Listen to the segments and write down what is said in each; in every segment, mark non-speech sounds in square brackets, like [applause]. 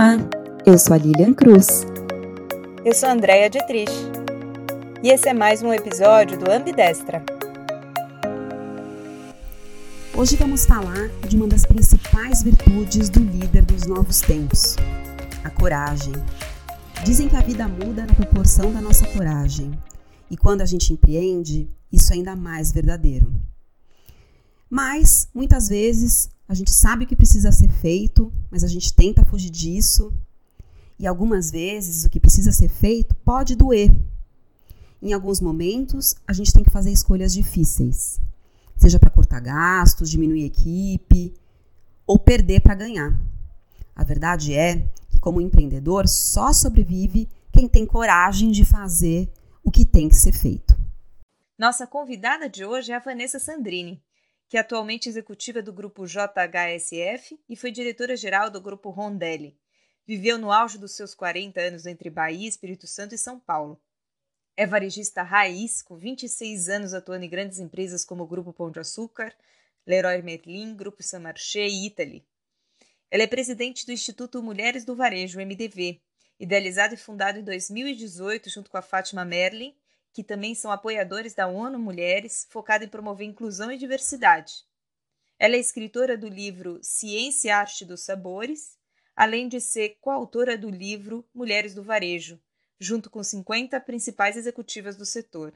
Olá, eu sou a Lilian Cruz. Eu sou a Andrea Dietrich. E esse é mais um episódio do Ambidestra. Hoje vamos falar de uma das principais virtudes do líder dos novos tempos: a coragem. Dizem que a vida muda na proporção da nossa coragem. E quando a gente empreende, isso é ainda mais verdadeiro. Mas, muitas vezes, a gente sabe o que precisa ser feito, mas a gente tenta fugir disso. E algumas vezes, o que precisa ser feito pode doer. Em alguns momentos, a gente tem que fazer escolhas difíceis, seja para cortar gastos, diminuir equipe ou perder para ganhar. A verdade é que, como empreendedor, só sobrevive quem tem coragem de fazer o que tem que ser feito. Nossa convidada de hoje é a Vanessa Sandrini que é atualmente executiva do grupo JHSF e foi diretora-geral do grupo Rondelli. Viveu no auge dos seus 40 anos entre Bahia, Espírito Santo e São Paulo. É varejista raiz, com 26 anos atuando em grandes empresas como o Grupo Pão de Açúcar, Leroy Merlin, Grupo Saint-Marché e Italy. Ela é presidente do Instituto Mulheres do Varejo, MDV, idealizado e fundado em 2018 junto com a Fátima Merlin que também são apoiadores da ONU Mulheres, focada em promover inclusão e diversidade. Ela é escritora do livro Ciência e Arte dos Sabores, além de ser coautora do livro Mulheres do Varejo, junto com 50 principais executivas do setor.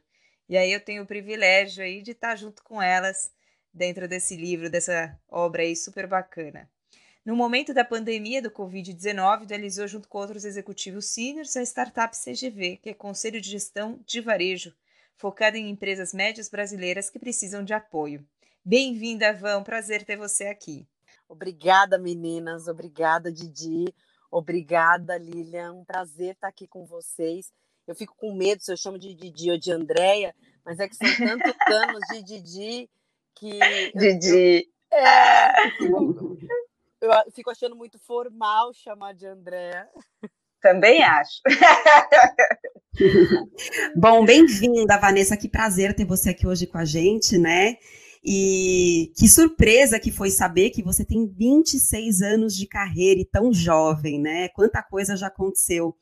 E aí eu tenho o privilégio aí de estar junto com elas dentro desse livro, dessa obra aí super bacana. No momento da pandemia do Covid-19, idealizou junto com outros executivos seniors a startup CGV, que é Conselho de Gestão de Varejo, focada em empresas médias brasileiras que precisam de apoio. Bem-vinda, Vão, prazer ter você aqui. Obrigada, meninas, obrigada, Didi, obrigada, Lilian, um prazer estar aqui com vocês. Eu fico com medo se eu chamo de Didi ou de Andréia, mas é que são tantos [laughs] anos de Didi que... Didi! Eu, eu, é, [laughs] eu fico achando muito formal chamar de André. Também acho. [laughs] Bom, bem-vinda, Vanessa. Que prazer ter você aqui hoje com a gente, né? E que surpresa que foi saber que você tem 26 anos de carreira e tão jovem, né? Quanta coisa já aconteceu.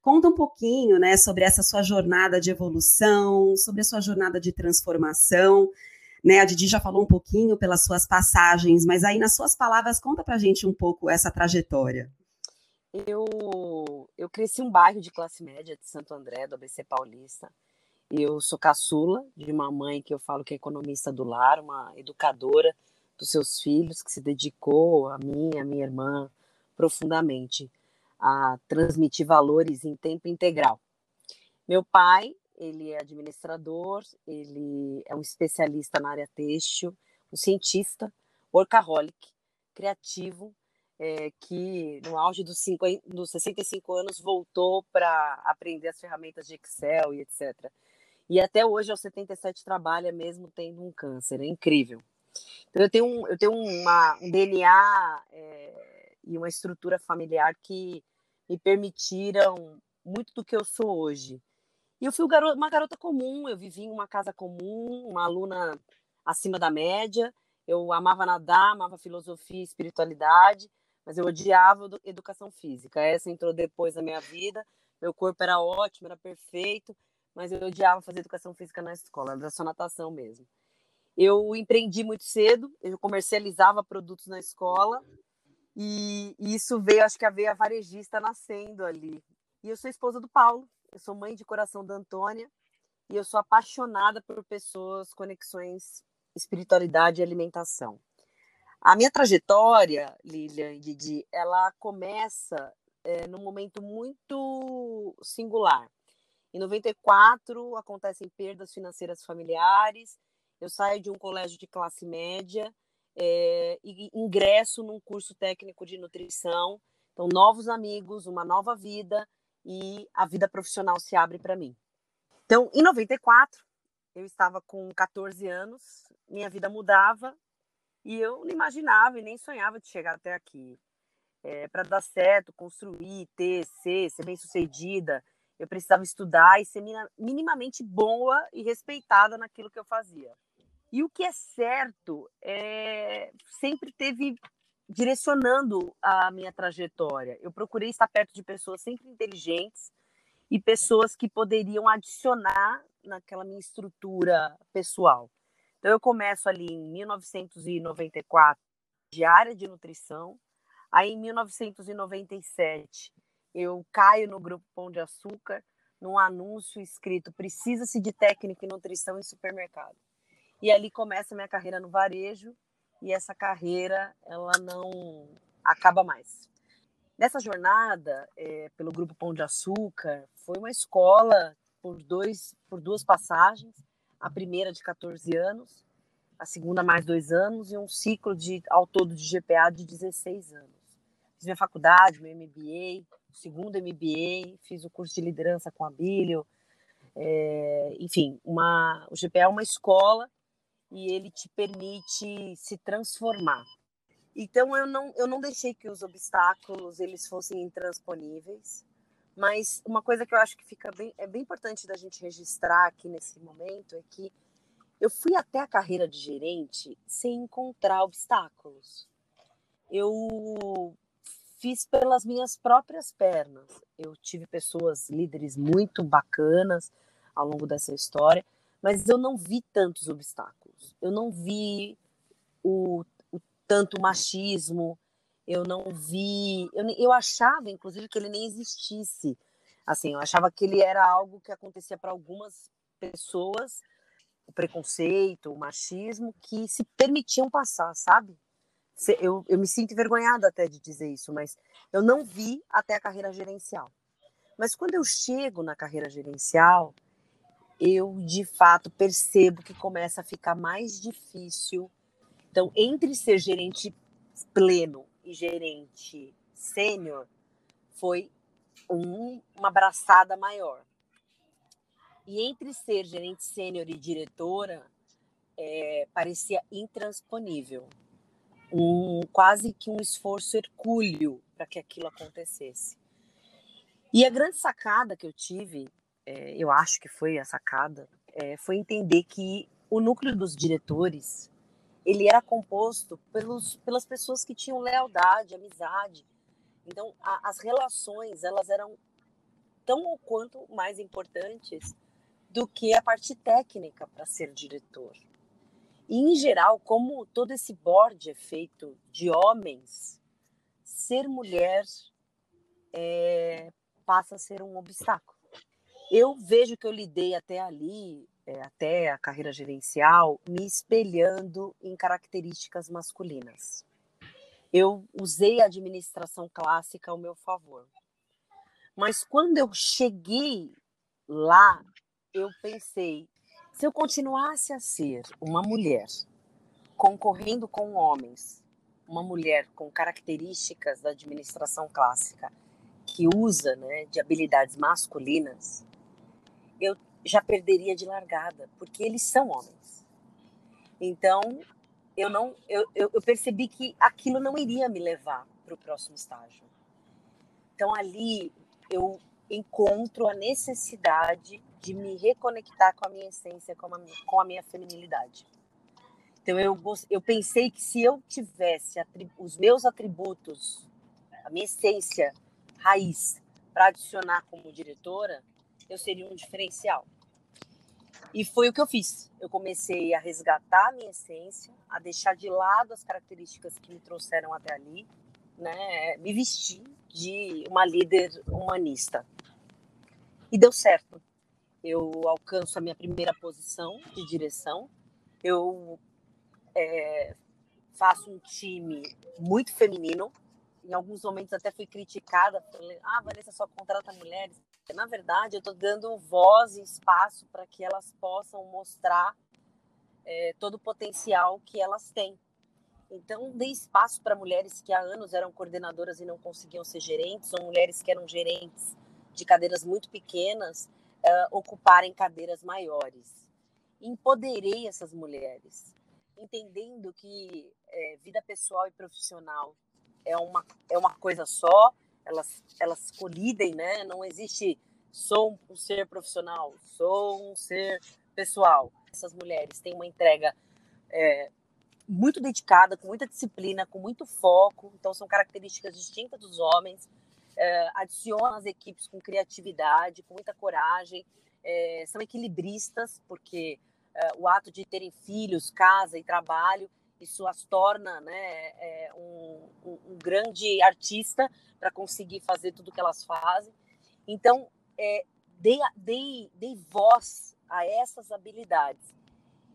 Conta um pouquinho, né, sobre essa sua jornada de evolução, sobre a sua jornada de transformação. Né, a Didi já falou um pouquinho pelas suas passagens, mas aí nas suas palavras conta pra gente um pouco essa trajetória. Eu, eu cresci um bairro de classe média de Santo André, do ABC Paulista. Eu sou caçula de uma mãe que eu falo que é economista do lar, uma educadora dos seus filhos, que se dedicou a mim a minha irmã profundamente a transmitir valores em tempo integral. Meu pai ele é administrador, ele é um especialista na área têxtil, um cientista, workaholic, criativo, é, que no auge dos, 50, dos 65 anos voltou para aprender as ferramentas de Excel e etc. E até hoje, aos 77, trabalha mesmo tendo um câncer, é incrível. Então, eu tenho um, eu tenho uma, um DNA é, e uma estrutura familiar que me permitiram muito do que eu sou hoje. E eu fui uma garota comum, eu vivi em uma casa comum, uma aluna acima da média. Eu amava nadar, amava filosofia e espiritualidade, mas eu odiava educação física. Essa entrou depois na minha vida. Meu corpo era ótimo, era perfeito, mas eu odiava fazer educação física na escola, era só natação mesmo. Eu empreendi muito cedo, eu comercializava produtos na escola, e, isso veio, acho que a veia varejista nascendo ali. E eu sou esposa do Paulo, eu sou mãe de coração da Antônia e eu sou apaixonada por pessoas, conexões, espiritualidade e alimentação. A minha trajetória, Lilian e Didi, ela começa é, num momento muito singular. Em 94 acontecem perdas financeiras familiares. Eu saio de um colégio de classe média é, e ingresso num curso técnico de nutrição. Então, novos amigos, uma nova vida, e a vida profissional se abre para mim. Então, em 94, eu estava com 14 anos, minha vida mudava e eu não imaginava e nem sonhava de chegar até aqui. É, para dar certo, construir, ter, ser, ser bem-sucedida, eu precisava estudar e ser minimamente boa e respeitada naquilo que eu fazia. E o que é certo é sempre teve direcionando a minha trajetória. Eu procurei estar perto de pessoas sempre inteligentes e pessoas que poderiam adicionar naquela minha estrutura pessoal. Então eu começo ali em 1994 de área de nutrição, aí em 1997 eu caio no grupo Pão de Açúcar num anúncio escrito precisa-se de técnico em nutrição em supermercado. E ali começa a minha carreira no varejo e essa carreira ela não acaba mais. Nessa jornada é, pelo grupo Pão de Açúcar foi uma escola por dois por duas passagens, a primeira de 14 anos, a segunda mais dois anos e um ciclo de ao todo de GPA de 16 anos. Fiz minha faculdade, meu MBA, segundo MBA, fiz o curso de liderança com a Bílio. É, enfim, uma, o GPA é uma escola e ele te permite se transformar. Então eu não, eu não deixei que os obstáculos eles fossem intransponíveis, mas uma coisa que eu acho que fica bem, é bem importante da gente registrar aqui nesse momento é que eu fui até a carreira de gerente sem encontrar obstáculos. Eu fiz pelas minhas próprias pernas. Eu tive pessoas, líderes muito bacanas ao longo dessa história, mas eu não vi tantos obstáculos. Eu não vi o, o tanto machismo, eu não vi. Eu, eu achava, inclusive, que ele nem existisse. Assim, eu achava que ele era algo que acontecia para algumas pessoas, o preconceito, o machismo, que se permitiam passar, sabe? eu, eu me sinto envergonhada até de dizer isso, mas eu não vi até a carreira gerencial. Mas quando eu chego na carreira gerencial, eu de fato percebo que começa a ficar mais difícil. Então, entre ser gerente pleno e gerente sênior, foi um, uma abraçada maior. E entre ser gerente sênior e diretora, é, parecia intransponível um quase que um esforço hercúleo para que aquilo acontecesse. E a grande sacada que eu tive, é, eu acho que foi a sacada, é, foi entender que o núcleo dos diretores ele era composto pelos, pelas pessoas que tinham lealdade, amizade. Então, a, as relações elas eram tão ou quanto mais importantes do que a parte técnica para ser diretor. E, em geral, como todo esse board é feito de homens, ser mulher é, passa a ser um obstáculo. Eu vejo que eu lidei até ali, é, até a carreira gerencial, me espelhando em características masculinas. Eu usei a administração clássica ao meu favor. Mas quando eu cheguei lá, eu pensei, se eu continuasse a ser uma mulher concorrendo com homens, uma mulher com características da administração clássica, que usa né, de habilidades masculinas, eu já perderia de largada, porque eles são homens. Então, eu não, eu, eu, eu percebi que aquilo não iria me levar para o próximo estágio. Então, ali eu encontro a necessidade de me reconectar com a minha essência, com a, com a minha feminilidade. Então eu, eu pensei que se eu tivesse os meus atributos, a minha essência raiz, para adicionar como diretora, eu seria um diferencial. E foi o que eu fiz. Eu comecei a resgatar a minha essência, a deixar de lado as características que me trouxeram até ali, né? Me vestir de uma líder humanista. E deu certo eu alcanço a minha primeira posição de direção, eu é, faço um time muito feminino. Em alguns momentos até fui criticada, falei, ah, Vanessa só contrata mulheres. Na verdade, eu estou dando voz e espaço para que elas possam mostrar é, todo o potencial que elas têm. Então, dei espaço para mulheres que há anos eram coordenadoras e não conseguiam ser gerentes, ou mulheres que eram gerentes de cadeiras muito pequenas uh, ocuparem cadeiras maiores. Empoderei essas mulheres, entendendo que é, vida pessoal e profissional é uma, é uma coisa só, elas, elas colidem, né? Não existe sou um ser profissional, sou um ser pessoal. Essas mulheres têm uma entrega é, muito dedicada, com muita disciplina, com muito foco. Então, são características distintas dos homens. É, adiciona as equipes com criatividade, com muita coragem. É, são equilibristas, porque é, o ato de terem filhos, casa e trabalho, isso as torna né, é, um, um, grande artista para conseguir fazer tudo que elas fazem. Então, é, dei, dei, dei voz a essas habilidades.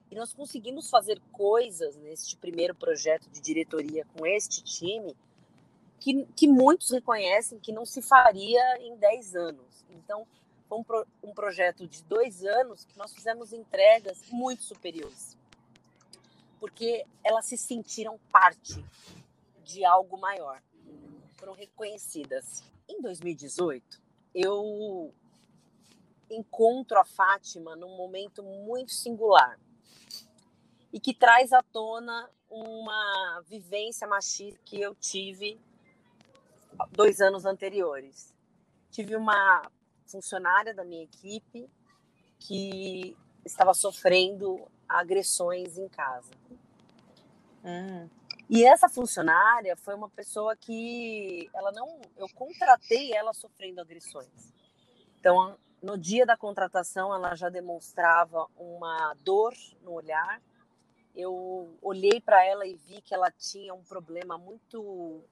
E nós conseguimos fazer coisas neste primeiro projeto de diretoria com este time que, que muitos reconhecem que não se faria em 10 anos. Então, foi um, pro, um projeto de dois anos que nós fizemos entregas muito superiores. Porque elas se sentiram parte de algo maior. Foram reconhecidas. Em 2018, eu encontro a Fátima num momento muito singular e que traz à tona uma vivência machista que eu tive dois anos anteriores. Tive uma funcionária da minha equipe que estava sofrendo agressões em casa. Hum. E essa funcionária foi uma pessoa que ela não, eu contratei ela sofrendo agressões. Então, no dia da contratação, ela já demonstrava uma dor no olhar, eu olhei para ela e vi que ela tinha um problema muito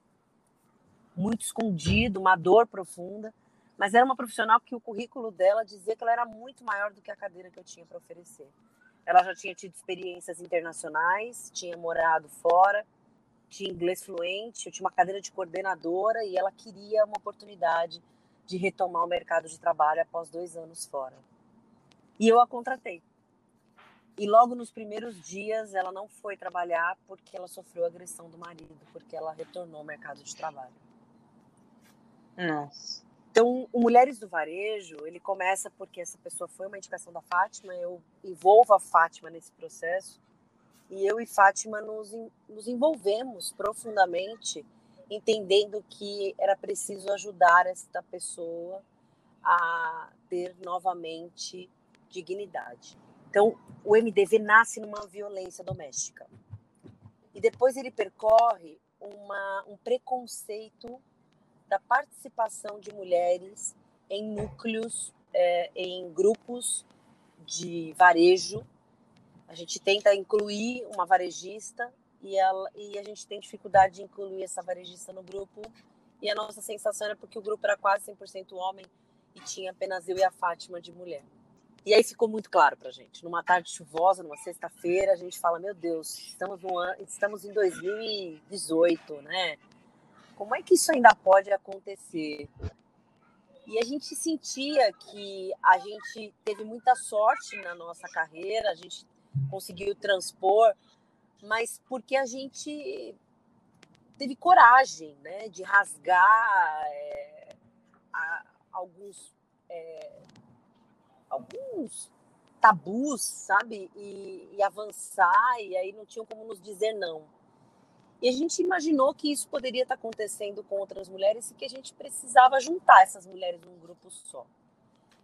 muito escondido, uma dor profunda, mas era uma profissional que o currículo dela dizia que ela era muito maior do que a cadeira que eu tinha para oferecer. Ela já tinha tido experiências internacionais, tinha morado fora, tinha inglês fluente, eu tinha uma cadeira de coordenadora e ela queria uma oportunidade de retomar o mercado de trabalho após dois anos fora. E eu a contratei. E logo nos primeiros dias ela não foi trabalhar porque ela sofreu agressão do marido, porque ela retornou ao mercado de trabalho. Nossa. Então, o Mulheres do Varejo, ele começa porque essa pessoa foi uma indicação da Fátima, eu envolvo a Fátima nesse processo, e eu e Fátima nos, nos envolvemos profundamente, entendendo que era preciso ajudar esta pessoa a ter novamente dignidade. Então, o MDV nasce numa violência doméstica. E depois ele percorre uma, um preconceito da participação de mulheres em núcleos, é, em grupos de varejo. A gente tenta incluir uma varejista e, ela, e a gente tem dificuldade de incluir essa varejista no grupo. E a nossa sensação era porque o grupo era quase 100% homem e tinha apenas eu e a Fátima de mulher. E aí ficou muito claro para gente. Numa tarde chuvosa, numa sexta-feira, a gente fala: Meu Deus, estamos, no ano, estamos em 2018, né? Como é que isso ainda pode acontecer? E a gente sentia que a gente teve muita sorte na nossa carreira, a gente conseguiu transpor, mas porque a gente teve coragem né, de rasgar é, a, alguns é, alguns tabus, sabe? E, e, avançar, e aí não tinham como nos dizer não. E a gente imaginou que isso poderia estar acontecendo com outras mulheres e que a gente precisava juntar essas mulheres num grupo só.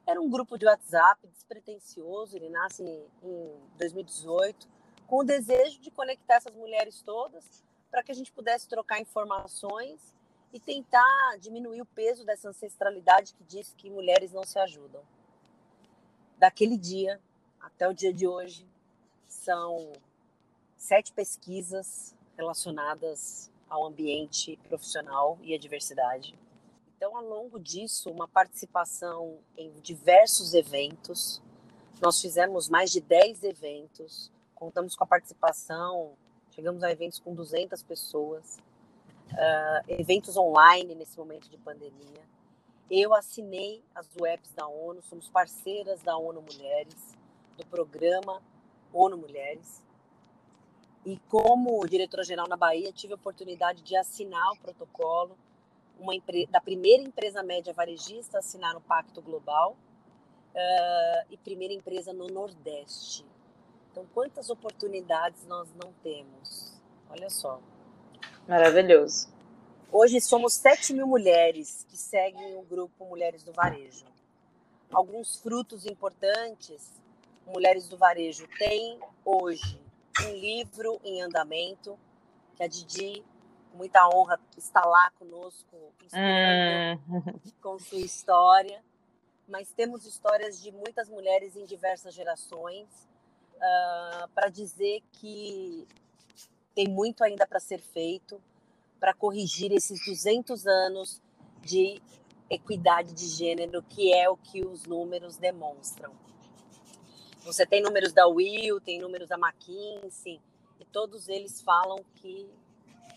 Era um grupo de WhatsApp despretensioso, ele nasce em 2018, com o desejo de conectar essas mulheres todas para que a gente pudesse trocar informações e tentar diminuir o peso dessa ancestralidade que diz que mulheres não se ajudam daquele dia até o dia de hoje são sete pesquisas relacionadas ao ambiente profissional e à diversidade. Então, ao longo disso, uma participação em diversos eventos. Nós fizemos mais de 10 eventos, contamos com a participação, chegamos a eventos com 200 pessoas, uh, eventos online nesse momento de pandemia. Eu assinei as webs da ONU, somos parceiras da ONU Mulheres, do programa ONU Mulheres. E como diretora-geral na Bahia, tive a oportunidade de assinar o protocolo uma da primeira empresa média varejista a assinar o Pacto Global uh, e primeira empresa no Nordeste. Então, quantas oportunidades nós não temos? Olha só. Maravilhoso. Hoje somos 7 mil mulheres que seguem o grupo Mulheres do Varejo. Alguns frutos importantes Mulheres do Varejo têm hoje um livro em andamento, que a Didi, com muita honra, está lá conosco, hum. com sua história. Mas temos histórias de muitas mulheres em diversas gerações, uh, para dizer que tem muito ainda para ser feito para corrigir esses 200 anos de equidade de gênero, que é o que os números demonstram. Você tem números da Will, tem números da McKinsey, e todos eles falam que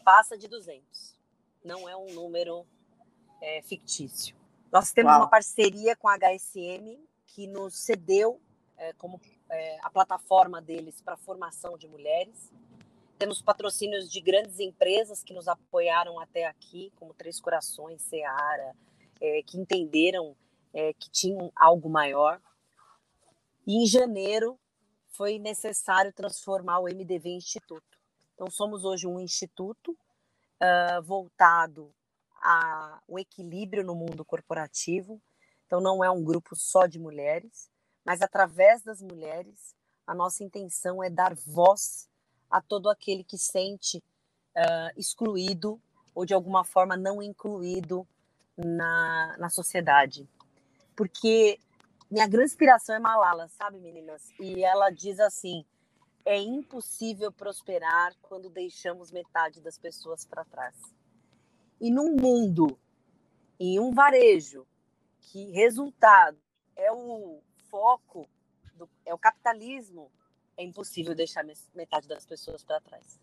passa de 200. Não é um número é, fictício. Nós temos Uau. uma parceria com a HSM que nos cedeu é, como é, a plataforma deles para formação de mulheres. Temos patrocínios de grandes empresas que nos apoiaram até aqui, como Três Corações, Seara, é, que entenderam é, que tinham algo maior. E em janeiro foi necessário transformar o MDV em instituto. Então, somos hoje um instituto uh, voltado ao equilíbrio no mundo corporativo. Então, não é um grupo só de mulheres, mas através das mulheres, a nossa intenção é dar voz a todo aquele que sente uh, excluído ou de alguma forma não incluído na, na sociedade. Porque minha grande inspiração é Malala, sabe, meninas? E ela diz assim: é impossível prosperar quando deixamos metade das pessoas para trás. E num mundo, em um varejo, que resultado é o foco, do, é o capitalismo, é impossível deixar metade das pessoas para trás.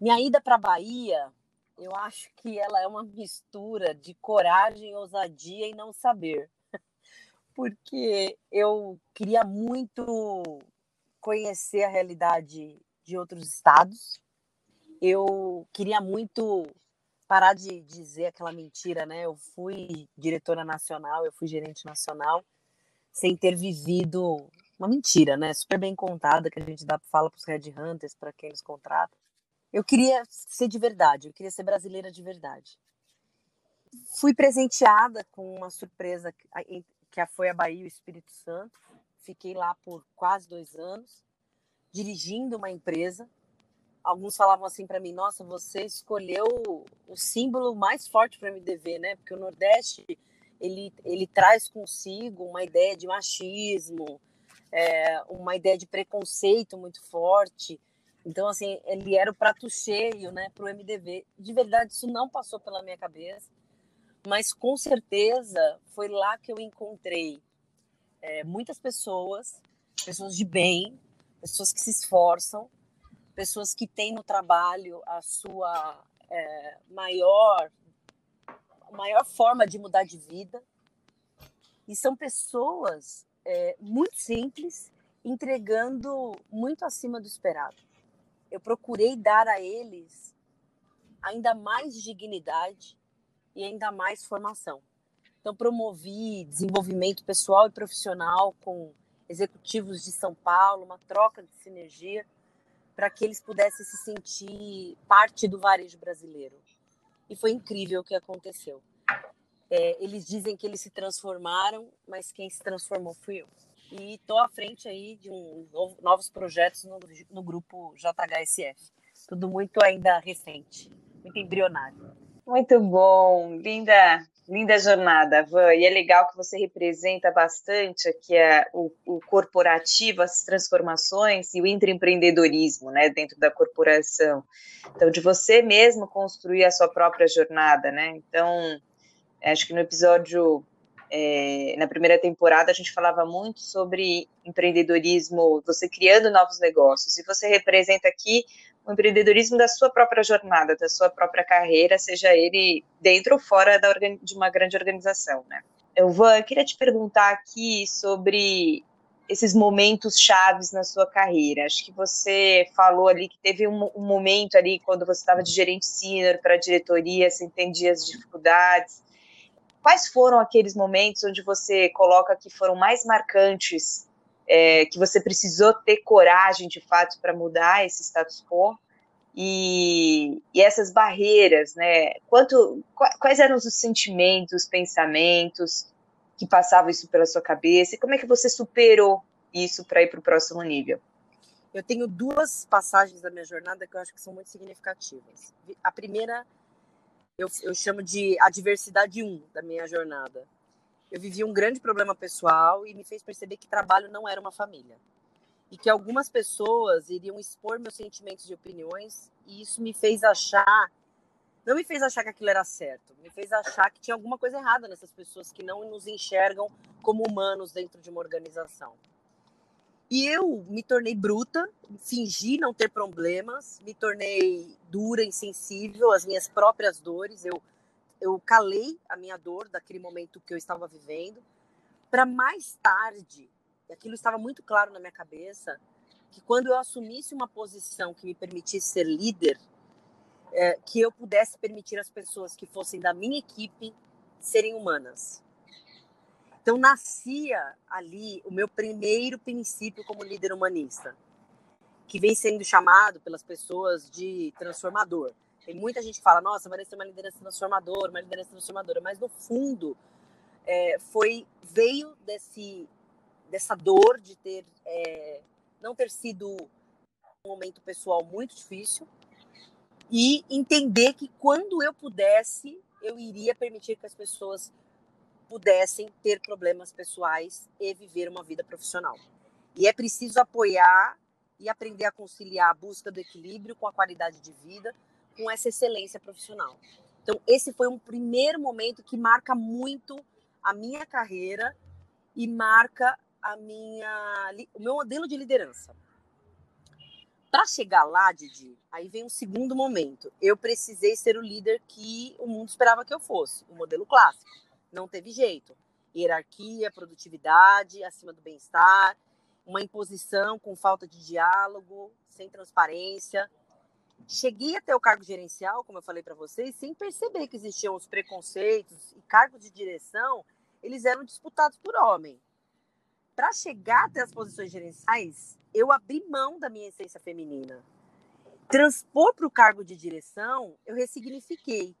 Minha ida para a Bahia, eu acho que ela é uma mistura de coragem, ousadia e não saber. Porque eu queria muito conhecer a realidade de outros estados. Eu queria muito parar de dizer aquela mentira, né? Eu fui diretora nacional, eu fui gerente nacional, sem ter vivido uma mentira, né? Super bem contada que a gente dá, fala para os headhunters, para quem eles contratam. Eu queria ser de verdade, eu queria ser brasileira de verdade. Fui presenteada com uma surpresa que foi a Bahia e o Espírito Santo. Fiquei lá por quase dois anos, dirigindo uma empresa alguns falavam assim para mim: Nossa, você escolheu o símbolo mais forte para MDV, né? Porque o Nordeste ele, ele traz consigo uma ideia de machismo, é, uma ideia de preconceito muito forte. Então, assim, ele era o prato cheio, né, para o MDV. De verdade, isso não passou pela minha cabeça, mas com certeza foi lá que eu encontrei é, muitas pessoas, pessoas de bem, pessoas que se esforçam, pessoas que têm no trabalho a sua é, maior, maior forma de mudar de vida. E são pessoas é, muito simples, entregando muito acima do esperado. Eu procurei dar a eles ainda mais dignidade e ainda mais formação. Então, promovi desenvolvimento pessoal e profissional com executivos de São Paulo, uma troca de sinergia para que eles pudessem se sentir parte do varejo brasileiro. E foi incrível o que aconteceu. É, eles dizem que eles se transformaram, mas quem se transformou fui eu. E estou à frente aí de um novo, novos projetos no, no grupo JHSF. Tudo muito ainda recente, muito embrionário. Muito bom, linda Linda jornada, Van, e é legal que você representa bastante aqui a, o, o, corporativo, as transformações e o intraempreendedorismo, né, dentro da corporação. Então, de você mesmo construir a sua própria jornada, né? Então, acho que no episódio, é, na primeira temporada, a gente falava muito sobre empreendedorismo, você criando novos negócios, e você representa aqui o empreendedorismo da sua própria jornada, da sua própria carreira, seja ele dentro ou fora da, de uma grande organização, né? Eu, vou, eu queria te perguntar aqui sobre esses momentos chaves na sua carreira. Acho que você falou ali que teve um, um momento ali quando você estava de gerente sênior para diretoria, você entendia as dificuldades. Quais foram aqueles momentos onde você coloca que foram mais marcantes é, que você precisou ter coragem de fato para mudar esse status quo e, e, essas barreiras, né? Quanto, quais eram os sentimentos, os pensamentos que passavam isso pela sua cabeça e como é que você superou isso para ir para o próximo nível? eu tenho duas passagens da minha jornada que eu acho que são muito significativas. A primeira, eu, eu chamo de a diversidade 1 da minha jornada. Eu vivi um grande problema pessoal e me fez perceber que trabalho não era uma família. E que algumas pessoas iriam expor meus sentimentos e opiniões, e isso me fez achar não me fez achar que aquilo era certo, me fez achar que tinha alguma coisa errada nessas pessoas que não nos enxergam como humanos dentro de uma organização. E eu me tornei bruta, fingi não ter problemas, me tornei dura, insensível às minhas próprias dores. Eu, eu calei a minha dor daquele momento que eu estava vivendo, para mais tarde, e aquilo estava muito claro na minha cabeça, que quando eu assumisse uma posição que me permitisse ser líder, é, que eu pudesse permitir às pessoas que fossem da minha equipe serem humanas. Então nascia ali o meu primeiro princípio como líder humanista, que vem sendo chamado pelas pessoas de transformador. Tem muita gente que fala, nossa, Vanessa é uma liderança transformadora, uma liderança transformadora, mas no fundo é, foi veio desse dessa dor de ter é, não ter sido um momento pessoal muito difícil, e entender que quando eu pudesse, eu iria permitir que as pessoas pudessem ter problemas pessoais e viver uma vida profissional. E é preciso apoiar e aprender a conciliar a busca do equilíbrio com a qualidade de vida, com essa excelência profissional. Então, esse foi um primeiro momento que marca muito a minha carreira e marca a minha, o meu modelo de liderança. Para chegar lá, Didi, aí vem um segundo momento. Eu precisei ser o líder que o mundo esperava que eu fosse, o modelo clássico. Não teve jeito. Hierarquia, produtividade, acima do bem-estar, uma imposição com falta de diálogo, sem transparência. Cheguei até o cargo gerencial, como eu falei para vocês, sem perceber que existiam os preconceitos e cargos de direção, eles eram disputados por homem. Para chegar até as posições gerenciais, eu abri mão da minha essência feminina. Transpor para o cargo de direção, eu ressignifiquei.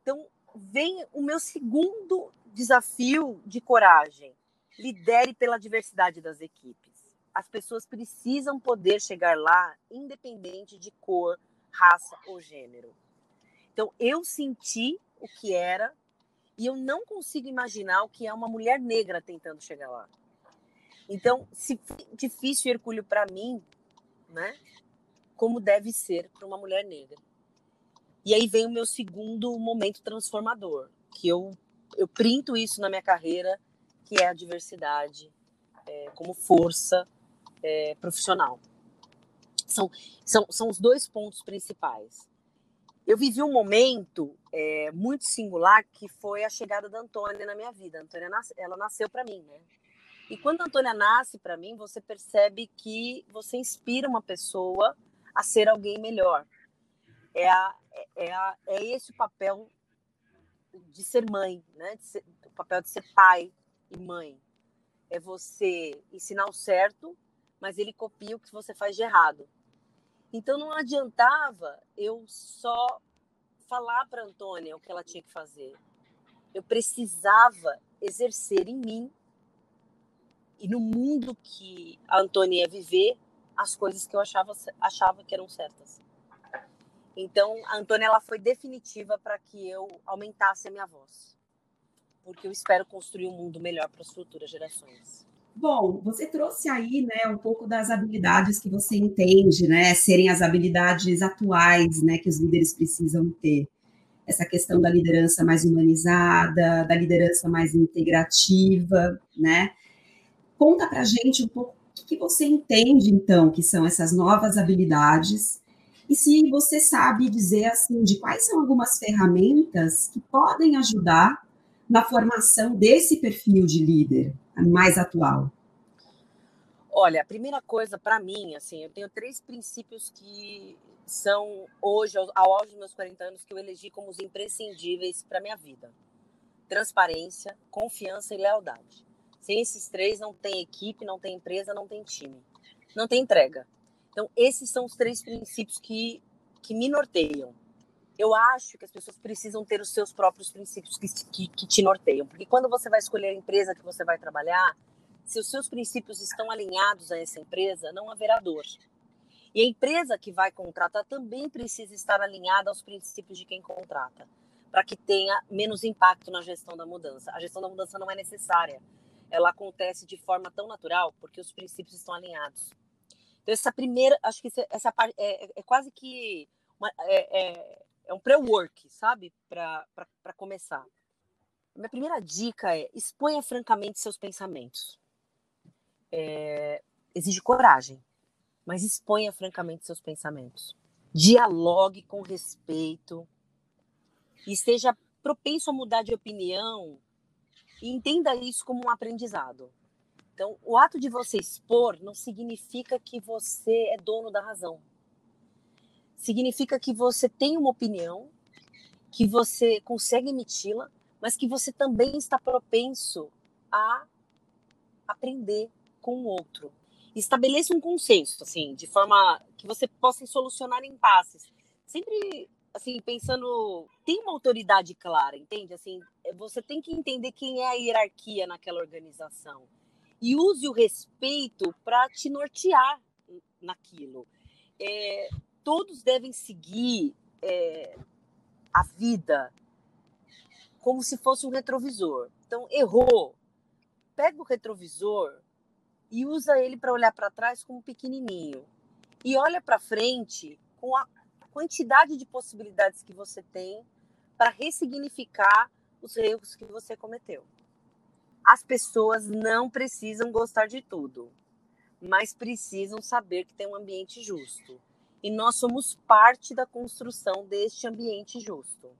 Então, vem o meu segundo desafio de coragem. Lidere pela diversidade das equipes. As pessoas precisam poder chegar lá, independente de cor, raça ou gênero. Então, eu senti o que era e eu não consigo imaginar o que é uma mulher negra tentando chegar lá. Então, se difícil Hercúleo para mim, né? Como deve ser para uma mulher negra. E aí vem o meu segundo momento transformador, que eu eu printo isso na minha carreira, que é a diversidade é, como força é, profissional. São, são, são os dois pontos principais. Eu vivi um momento é, muito singular que foi a chegada da Antônia na minha vida. A Antônia, ela nasceu para mim, né? E quando a Antônia nasce para mim, você percebe que você inspira uma pessoa a ser alguém melhor. É, a, é, a, é esse o papel de ser mãe, né? Ser, o papel de ser pai e mãe. É você ensinar o certo, mas ele copia o que você faz de errado. Então não adiantava eu só falar para Antônia o que ela tinha que fazer. Eu precisava exercer em mim e no mundo que a Antônia ia viver as coisas que eu achava, achava que eram certas. Então, a Antônia ela foi definitiva para que eu aumentasse a minha voz, porque eu espero construir um mundo melhor para as futuras gerações. Bom, você trouxe aí, né, um pouco das habilidades que você entende, né, serem as habilidades atuais, né, que os líderes precisam ter. Essa questão da liderança mais humanizada, da liderança mais integrativa, né? Conta para a gente um pouco o que você entende, então, que são essas novas habilidades e se você sabe dizer, assim, de quais são algumas ferramentas que podem ajudar na formação desse perfil de líder mais atual. Olha, a primeira coisa para mim, assim, eu tenho três princípios que são hoje, ao auge dos meus 40 anos, que eu elegi como os imprescindíveis para minha vida: transparência, confiança e lealdade. Sem esses três, não tem equipe, não tem empresa, não tem time, não tem entrega. Então, esses são os três princípios que, que me norteiam. Eu acho que as pessoas precisam ter os seus próprios princípios que, que, que te norteiam, porque quando você vai escolher a empresa que você vai trabalhar, se os seus princípios estão alinhados a essa empresa, não haverá dor. E a empresa que vai contratar também precisa estar alinhada aos princípios de quem contrata, para que tenha menos impacto na gestão da mudança. A gestão da mudança não é necessária, ela acontece de forma tão natural porque os princípios estão alinhados. Então, essa primeira, acho que essa parte é, é, quase que uma, é, é, é um pré-work, sabe? Para começar. Minha primeira dica é exponha francamente seus pensamentos. É, exige coragem, mas exponha francamente seus pensamentos. Dialogue com respeito e esteja propenso a mudar de opinião e entenda isso como um aprendizado. Então, o ato de você expor não significa que você é dono da razão. Significa que você tem uma opinião, que você consegue emiti-la, mas que você também está propenso a aprender com o outro. Estabeleça um consenso, assim, de forma que você possa solucionar impasses. Sempre assim, pensando, tem uma autoridade clara, entende? Assim, é, você tem que entender quem é a hierarquia naquela organização. E use o respeito para te nortear naquilo. É, todos devem seguir é, a vida como se fosse um retrovisor. Então, errou. Pega o retrovisor e usa ele para olhar para trás como pequenininho. E olha para frente com a quantidade de possibilidades que você tem para ressignificar os erros que você cometeu. As pessoas não precisam gostar de tudo, mas precisam saber que tem um ambiente justo. E nós somos parte da construção deste ambiente justo.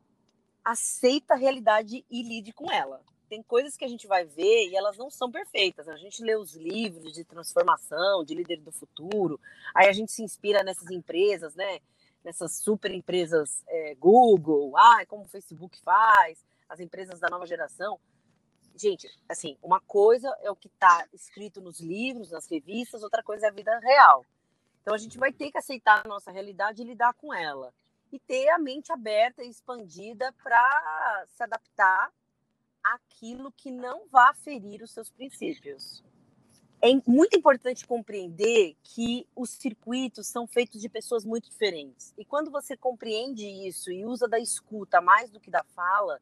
Aceita a realidade e lide com ela. Tem coisas que a gente vai ver e elas não são perfeitas. A gente lê os livros de transformação, de líder do futuro, aí a gente se inspira nessas empresas, né? nessas super empresas é, Google, ah, como o Facebook faz, as empresas da nova geração. Gente, assim, uma coisa é o que está escrito nos livros, nas revistas, outra coisa é a vida real. Então a gente vai ter que aceitar a nossa realidade e lidar com ela. E ter a mente aberta e expandida para se adaptar àquilo que não vá ferir os seus princípios é muito importante compreender que os circuitos são feitos de pessoas muito diferentes. E quando você compreende isso e usa da escuta mais do que da fala,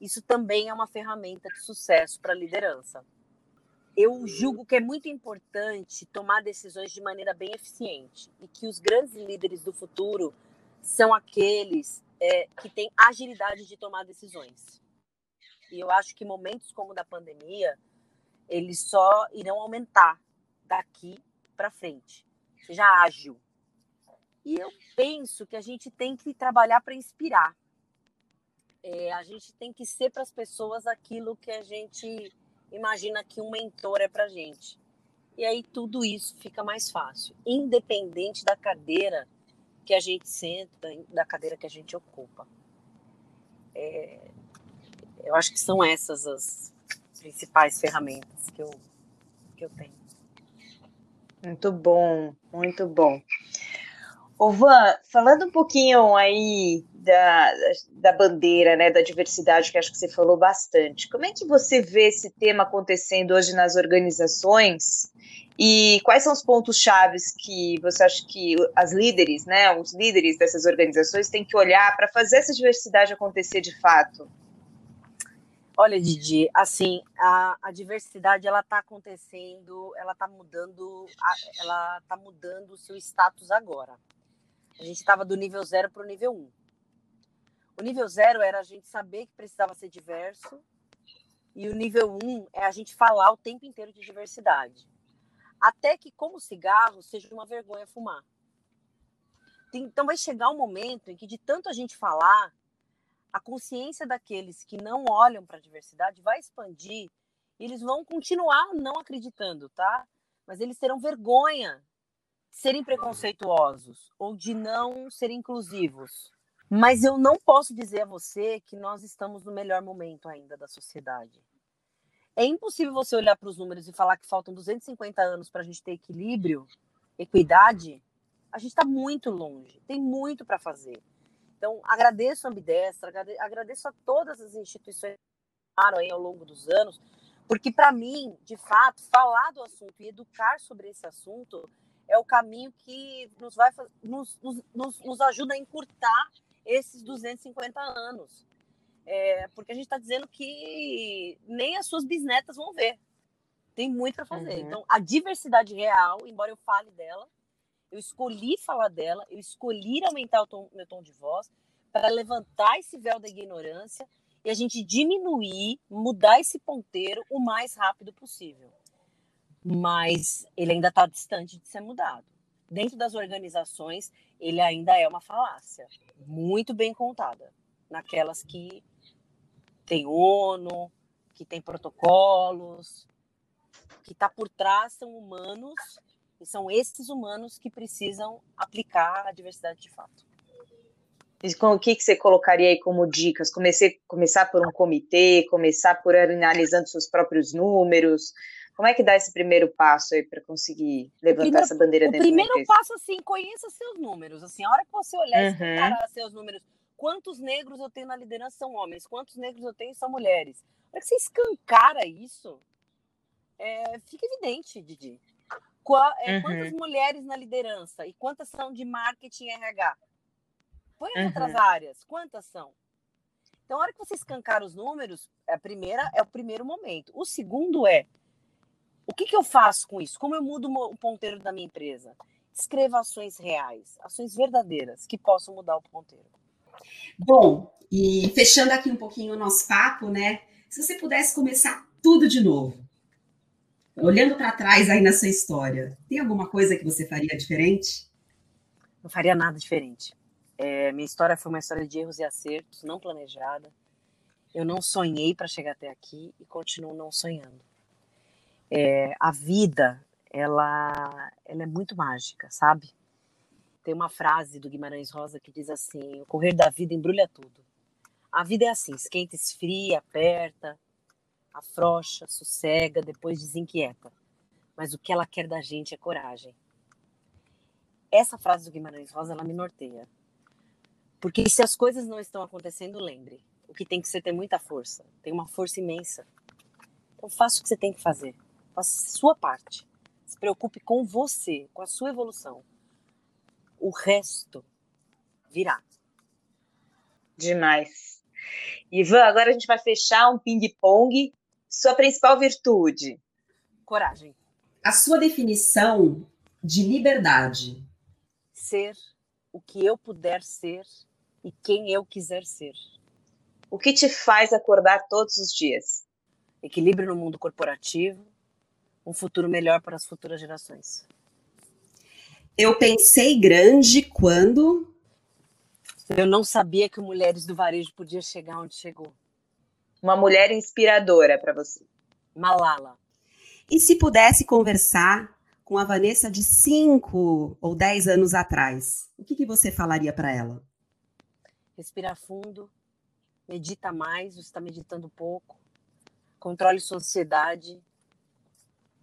isso também é uma ferramenta de sucesso para a liderança. Eu julgo que é muito importante tomar decisões de maneira bem eficiente e que os grandes líderes do futuro são aqueles é, que têm agilidade de tomar decisões. E eu acho que momentos como o da pandemia eles só irão aumentar daqui para frente. Seja ágil. E eu penso que a gente tem que trabalhar para inspirar. É, a gente tem que ser para as pessoas aquilo que a gente imagina que um mentor é para gente. E aí tudo isso fica mais fácil, independente da cadeira que a gente senta, da cadeira que a gente ocupa. É, eu acho que são essas as, principais ferramentas que eu, que eu tenho. Muito bom, muito bom. Ô Van, falando um pouquinho aí da, da bandeira, né, da diversidade, que acho que você falou bastante, como é que você vê esse tema acontecendo hoje nas organizações e quais são os pontos chaves que você acha que as líderes, né, os líderes dessas organizações têm que olhar para fazer essa diversidade acontecer de fato? Olha, Didi, assim, a, a diversidade ela está acontecendo, ela está mudando, ela está mudando o seu status agora. A gente estava do nível zero para o nível um. O nível zero era a gente saber que precisava ser diverso, e o nível um é a gente falar o tempo inteiro de diversidade. Até que, como cigarro, seja uma vergonha fumar. Então vai chegar um momento em que, de tanto a gente falar, a consciência daqueles que não olham para a diversidade vai expandir e eles vão continuar não acreditando, tá? Mas eles terão vergonha serem preconceituosos ou de não serem inclusivos. Mas eu não posso dizer a você que nós estamos no melhor momento ainda da sociedade. É impossível você olhar para os números e falar que faltam 250 anos para a gente ter equilíbrio, equidade. A gente está muito longe, tem muito para fazer. Então, agradeço a Ambidestra, agradeço a todas as instituições que aí ao longo dos anos, porque para mim, de fato, falar do assunto e educar sobre esse assunto é o caminho que nos vai nos, nos, nos ajuda a encurtar esses 250 anos. É, porque a gente está dizendo que nem as suas bisnetas vão ver. Tem muito para fazer. Uhum. Então, a diversidade real, embora eu fale dela, eu escolhi falar dela, eu escolhi aumentar o tom, meu tom de voz para levantar esse véu da ignorância e a gente diminuir, mudar esse ponteiro o mais rápido possível. Mas ele ainda está distante de ser mudado. Dentro das organizações, ele ainda é uma falácia, muito bem contada, naquelas que tem ONU, que tem protocolos, que está por trás são humanos e são esses humanos que precisam aplicar a diversidade de fato. E com o que, que você colocaria aí como dicas? Comecei, começar por um comitê, começar por analisando seus próprios números. Como é que dá esse primeiro passo aí para conseguir levantar primeiro, essa bandeira dentro O primeiro passo, assim, conheça seus números. Assim, a hora que você olhar uhum. e seus números, quantos negros eu tenho na liderança são homens, quantos negros eu tenho são mulheres. A hora que você escancara isso, é, fica evidente, Didi. É, uhum. Quantas mulheres na liderança e quantas são de marketing RH? Põe as uhum. outras áreas, quantas são? Então, a hora que você escancar os números, a primeira é o primeiro momento. O segundo é o que, que eu faço com isso? Como eu mudo o ponteiro da minha empresa? Escreva ações reais, ações verdadeiras que possam mudar o ponteiro. Bom, e fechando aqui um pouquinho o nosso papo, né? Se você pudesse começar tudo de novo, olhando para trás aí na sua história, tem alguma coisa que você faria diferente? Não faria nada diferente. É, minha história foi uma história de erros e acertos, não planejada. Eu não sonhei para chegar até aqui e continuo não sonhando. É, a vida, ela, ela é muito mágica, sabe? Tem uma frase do Guimarães Rosa que diz assim: o correr da vida embrulha tudo. A vida é assim, esquenta, esfria, aperta, afrouxa, sossega, depois desinquieta. Mas o que ela quer da gente é coragem. Essa frase do Guimarães Rosa, ela me norteia. Porque se as coisas não estão acontecendo, lembre, o que tem que ser ter muita força. Tem uma força imensa. Então faça o que você tem que fazer. Faça a sua parte. Se preocupe com você, com a sua evolução o resto virá. Demais. Ivan, agora a gente vai fechar um ping-pong. Sua principal virtude? Coragem. A sua definição de liberdade? Ser o que eu puder ser e quem eu quiser ser. O que te faz acordar todos os dias? Equilíbrio no mundo corporativo, um futuro melhor para as futuras gerações. Eu pensei grande quando. Eu não sabia que mulheres do varejo podia chegar onde chegou. Uma mulher inspiradora para você. Malala. E se pudesse conversar com a Vanessa de 5 ou 10 anos atrás, o que, que você falaria para ela? Respira fundo, medita mais, você está meditando pouco, controle sua ansiedade.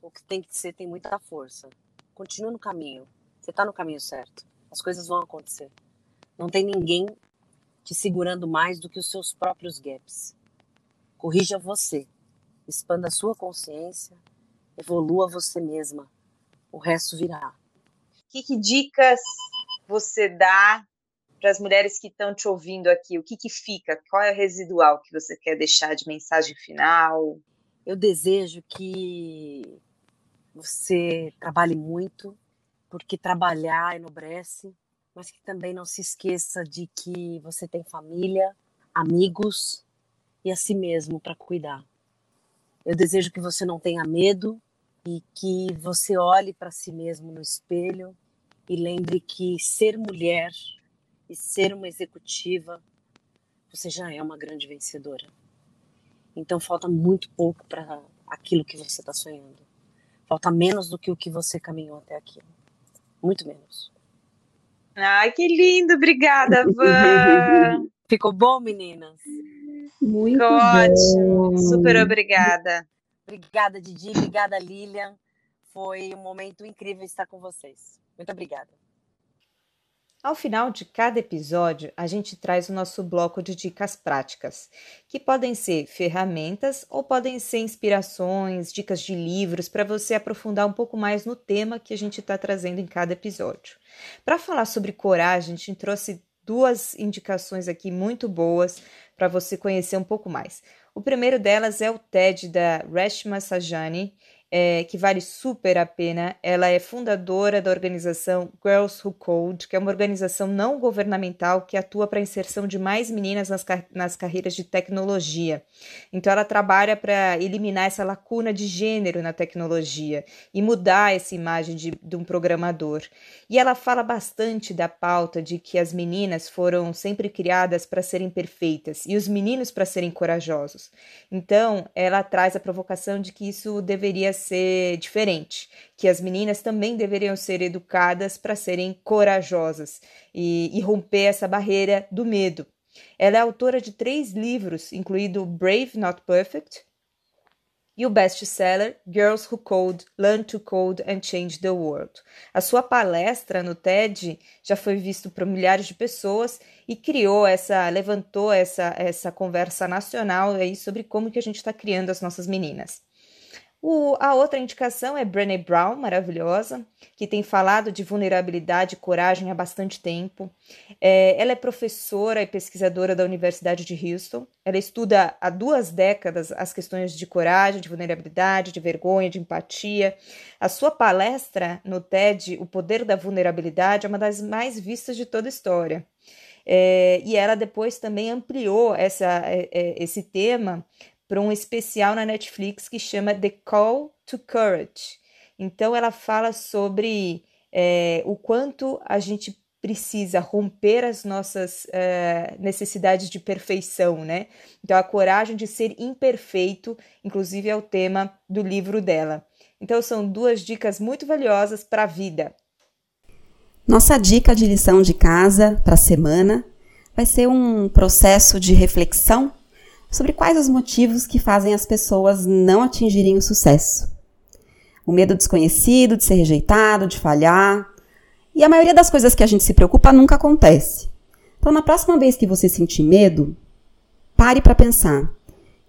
O que tem que ser tem muita força. Continue no caminho. Você está no caminho certo. As coisas vão acontecer. Não tem ninguém te segurando mais do que os seus próprios gaps. Corrija você. Expanda a sua consciência. Evolua você mesma. O resto virá. Que, que dicas você dá para as mulheres que estão te ouvindo aqui? O que, que fica? Qual é o residual que você quer deixar de mensagem final? Eu desejo que você trabalhe muito, porque trabalhar enobrece, mas que também não se esqueça de que você tem família, amigos e a si mesmo para cuidar. Eu desejo que você não tenha medo e que você olhe para si mesmo no espelho e lembre que ser mulher e ser uma executiva, você já é uma grande vencedora. Então falta muito pouco para aquilo que você está sonhando. Falta menos do que o que você caminhou até aqui muito menos. Ai, que lindo, obrigada, [laughs] Van. Ficou bom, meninas? Muito Ficou ótimo, super obrigada. Obrigada, Didi, obrigada, Lilian. Foi um momento incrível estar com vocês. Muito obrigada. Ao final de cada episódio, a gente traz o nosso bloco de dicas práticas, que podem ser ferramentas ou podem ser inspirações, dicas de livros para você aprofundar um pouco mais no tema que a gente está trazendo em cada episódio. Para falar sobre coragem, a gente trouxe duas indicações aqui muito boas para você conhecer um pouco mais. O primeiro delas é o TED da Reshma Sajani, é, que vale super a pena. Ela é fundadora da organização Girls Who Code, que é uma organização não governamental que atua para a inserção de mais meninas nas, nas carreiras de tecnologia. Então, ela trabalha para eliminar essa lacuna de gênero na tecnologia e mudar essa imagem de, de um programador. E ela fala bastante da pauta de que as meninas foram sempre criadas para serem perfeitas e os meninos para serem corajosos. Então, ela traz a provocação de que isso deveria ser diferente, que as meninas também deveriam ser educadas para serem corajosas e, e romper essa barreira do medo. Ela é autora de três livros, incluindo Brave Not Perfect, e o best-seller Girls Who Code, Learn to Code and Change the World. A sua palestra no TED já foi visto por milhares de pessoas e criou essa, levantou essa, essa conversa nacional aí sobre como que a gente está criando as nossas meninas. O, a outra indicação é Brené Brown, maravilhosa, que tem falado de vulnerabilidade e coragem há bastante tempo. É, ela é professora e pesquisadora da Universidade de Houston. Ela estuda há duas décadas as questões de coragem, de vulnerabilidade, de vergonha, de empatia. A sua palestra no TED, O Poder da Vulnerabilidade, é uma das mais vistas de toda a história. É, e ela depois também ampliou essa, é, é, esse tema para um especial na Netflix que chama The Call to Courage. Então, ela fala sobre é, o quanto a gente precisa romper as nossas é, necessidades de perfeição, né? Então, a coragem de ser imperfeito, inclusive, é o tema do livro dela. Então, são duas dicas muito valiosas para a vida. Nossa dica de lição de casa para a semana vai ser um processo de reflexão sobre quais os motivos que fazem as pessoas não atingirem o sucesso. O medo desconhecido, de ser rejeitado, de falhar. E a maioria das coisas que a gente se preocupa nunca acontece. Então, na próxima vez que você sentir medo, pare para pensar: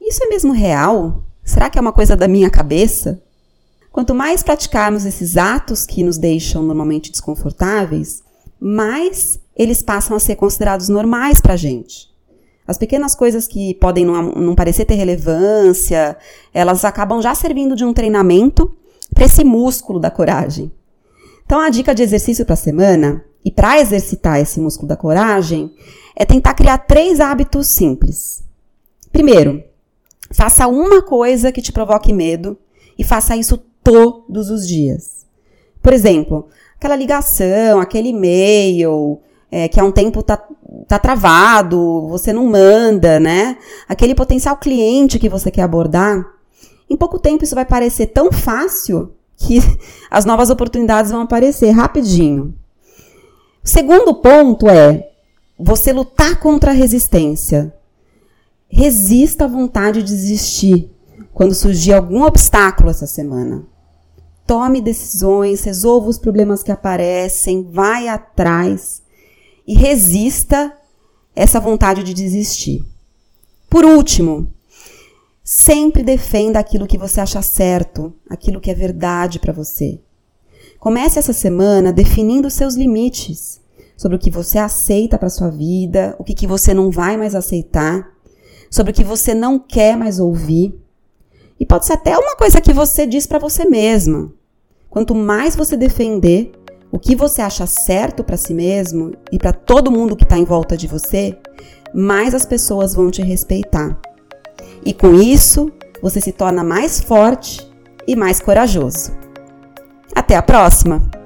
isso é mesmo real? Será que é uma coisa da minha cabeça? Quanto mais praticarmos esses atos que nos deixam normalmente desconfortáveis, mais eles passam a ser considerados normais para a gente. As pequenas coisas que podem não, não parecer ter relevância, elas acabam já servindo de um treinamento para esse músculo da coragem. Então, a dica de exercício para a semana, e para exercitar esse músculo da coragem, é tentar criar três hábitos simples. Primeiro, faça uma coisa que te provoque medo e faça isso todos os dias. Por exemplo, aquela ligação, aquele e-mail, é, que há um tempo tá, tá travado, você não manda, né? Aquele potencial cliente que você quer abordar. Em pouco tempo isso vai parecer tão fácil que [laughs] as novas oportunidades vão aparecer rapidinho. O segundo ponto é você lutar contra a resistência. Resista à vontade de desistir quando surgir algum obstáculo essa semana. Tome decisões, resolva os problemas que aparecem, vai atrás e resista essa vontade de desistir. Por último, sempre defenda aquilo que você acha certo, aquilo que é verdade para você. Comece essa semana definindo seus limites sobre o que você aceita para sua vida, o que, que você não vai mais aceitar, sobre o que você não quer mais ouvir. E pode ser até uma coisa que você diz para você mesma. Quanto mais você defender, o que você acha certo para si mesmo e para todo mundo que está em volta de você, mais as pessoas vão te respeitar. E com isso, você se torna mais forte e mais corajoso. Até a próxima!